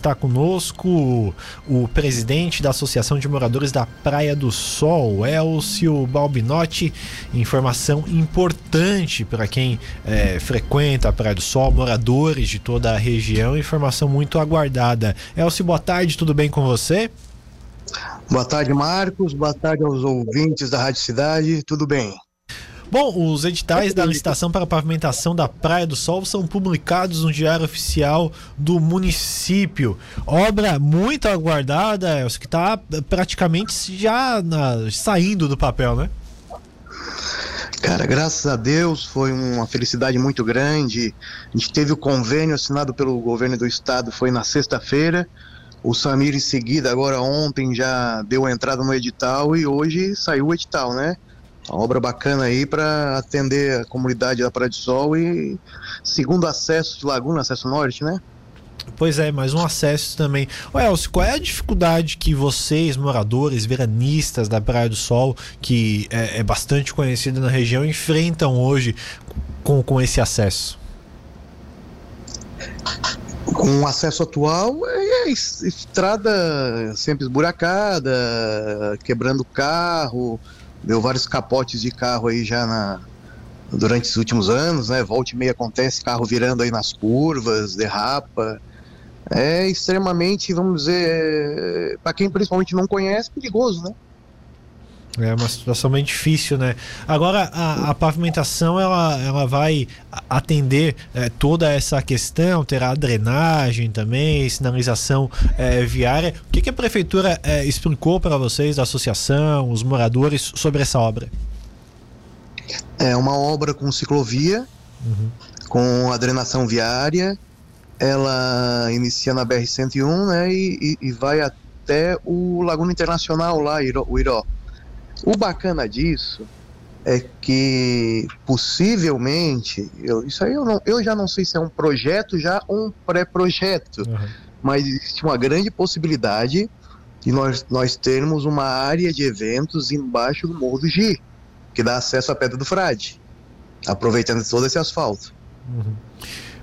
Está conosco o presidente da Associação de Moradores da Praia do Sol, Elcio Balbinotti. Informação importante para quem é, frequenta a Praia do Sol, moradores de toda a região. Informação muito aguardada. Elcio, boa tarde, tudo bem com você? Boa tarde, Marcos. Boa tarde aos ouvintes da Rádio Cidade. Tudo bem? Bom, os editais da licitação para a pavimentação da Praia do Sol são publicados no Diário Oficial do município. Obra muito aguardada, que está praticamente já na, saindo do papel, né? Cara, graças a Deus foi uma felicidade muito grande. A gente teve o convênio assinado pelo governo do estado, foi na sexta-feira. O Samir em seguida, agora ontem, já deu a entrada no edital e hoje saiu o edital, né? Uma obra bacana aí para atender a comunidade da Praia do Sol e segundo acesso de Laguna, acesso norte, né? Pois é, mais um acesso também. Ô Elcio, qual é a dificuldade que vocês, moradores, veranistas da Praia do Sol, que é, é bastante conhecida na região, enfrentam hoje com, com esse acesso? Com o acesso atual, é, é estrada sempre esburacada, quebrando carro, deu vários capotes de carro aí já na, durante os últimos anos, né? Volta e meia acontece carro virando aí nas curvas, derrapa. É extremamente, vamos dizer, para quem principalmente não conhece, perigoso, né? É uma situação bem difícil, né? Agora, a, a pavimentação ela, ela vai atender é, toda essa questão, terá drenagem também, sinalização é, viária. O que, que a prefeitura é, explicou para vocês, a associação, os moradores, sobre essa obra? É uma obra com ciclovia, uhum. com a drenação viária. Ela inicia na BR-101 né, e, e, e, vai até o Laguna Internacional lá, o Iró. O bacana disso é que possivelmente, eu, isso aí eu, não, eu já não sei se é um projeto já ou um pré-projeto, uhum. mas existe uma grande possibilidade de nós, nós termos uma área de eventos embaixo do Morro do Gi, que dá acesso à Pedra do Frade, aproveitando todo esse asfalto. Uhum.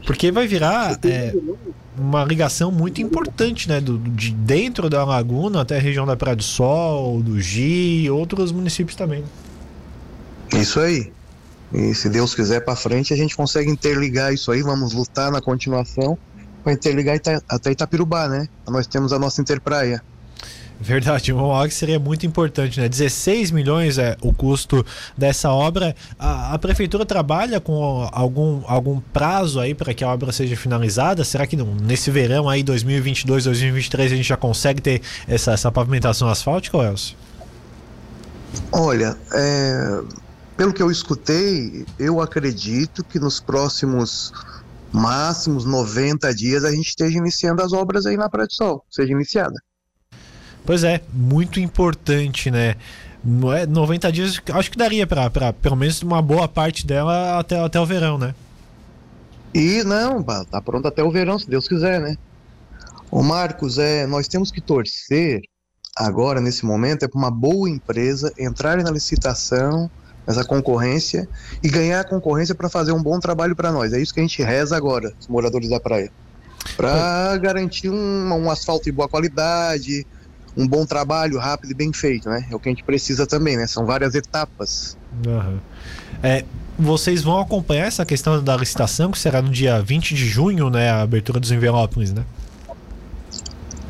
Porque vai virar é, uma ligação muito importante, né? Do, de dentro da Laguna até a região da Praia do Sol, do Gi e outros municípios também. Isso aí. E se Deus quiser para frente, a gente consegue interligar isso aí. Vamos lutar na continuação para interligar até Itapirubá, né? Nós temos a nossa Interpraia. Verdade, um OG seria muito importante, né? 16 milhões é o custo dessa obra. A, a prefeitura trabalha com algum, algum prazo aí para que a obra seja finalizada? Será que não, nesse verão aí, 2022, 2023, a gente já consegue ter essa, essa pavimentação asfáltica, Elcio? Olha, é, pelo que eu escutei, eu acredito que nos próximos máximos 90 dias a gente esteja iniciando as obras aí na Praia do Sol, seja iniciada. Pois é, muito importante, né? 90 é, dias, acho que daria para pelo menos uma boa parte dela até, até o verão, né? E não, tá pronto até o verão, se Deus quiser, né? O Marcos, é, nós temos que torcer agora, nesse momento, é para uma boa empresa entrar na licitação, nessa concorrência, e ganhar a concorrência para fazer um bom trabalho para nós. É isso que a gente reza agora, os moradores da praia. Para garantir um, um asfalto de boa qualidade, um bom trabalho rápido e bem feito, né? É o que a gente precisa também, né? São várias etapas. Uhum. É, vocês vão acompanhar essa questão da licitação, que será no dia 20 de junho, né? A abertura dos envelopes, né?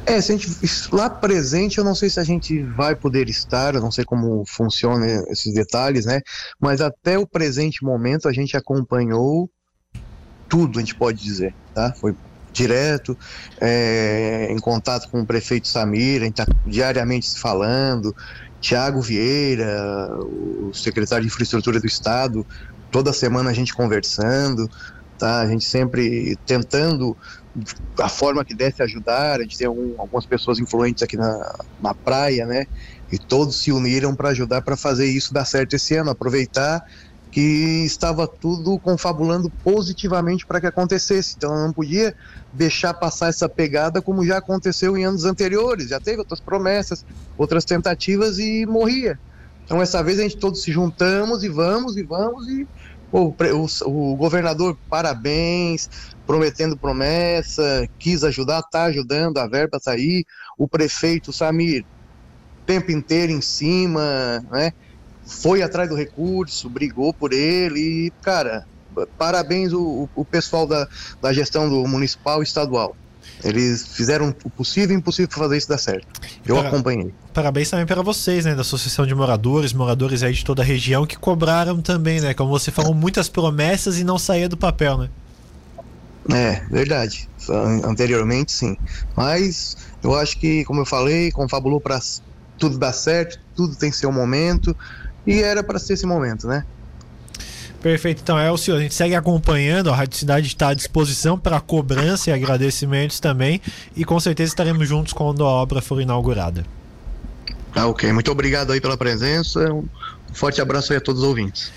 É, se a gente, lá presente, eu não sei se a gente vai poder estar, eu não sei como funcionam esses detalhes, né? Mas até o presente momento a gente acompanhou tudo, a gente pode dizer, tá? Foi direto é, em contato com o prefeito Samir, a gente está diariamente se falando, Tiago Vieira, o secretário de Infraestrutura do Estado, toda semana a gente conversando, tá? A gente sempre tentando a forma que desse ajudar, a gente tem um, algumas pessoas influentes aqui na, na praia, né? E todos se uniram para ajudar para fazer isso dar certo esse ano, aproveitar que estava tudo confabulando positivamente para que acontecesse. Então não podia deixar passar essa pegada como já aconteceu em anos anteriores. Já teve outras promessas, outras tentativas e morria. Então essa vez a gente todos se juntamos e vamos e vamos e o, o, o governador, parabéns, prometendo promessa, quis ajudar, tá ajudando, a verba tá aí. O prefeito Samir, tempo inteiro em cima, né? Foi atrás do recurso, brigou por ele e, cara, parabéns o, o pessoal da, da gestão do municipal e estadual. Eles fizeram o possível e impossível para fazer isso dar certo. Eu para, acompanhei. Parabéns também para vocês, né, da Associação de Moradores, moradores aí de toda a região que cobraram também, né? Como você falou, muitas promessas e não saía do papel, né? É, verdade. Anteriormente, sim. Mas eu acho que, como eu falei, confabulou para tudo dar certo, tudo tem seu momento e era para ser esse momento, né? Perfeito, então é o senhor. A gente segue acompanhando, a Rádio Cidade está à disposição para cobrança e agradecimentos também. E com certeza estaremos juntos quando a obra for inaugurada. Tá ok, muito obrigado aí pela presença. Um forte abraço aí a todos os ouvintes.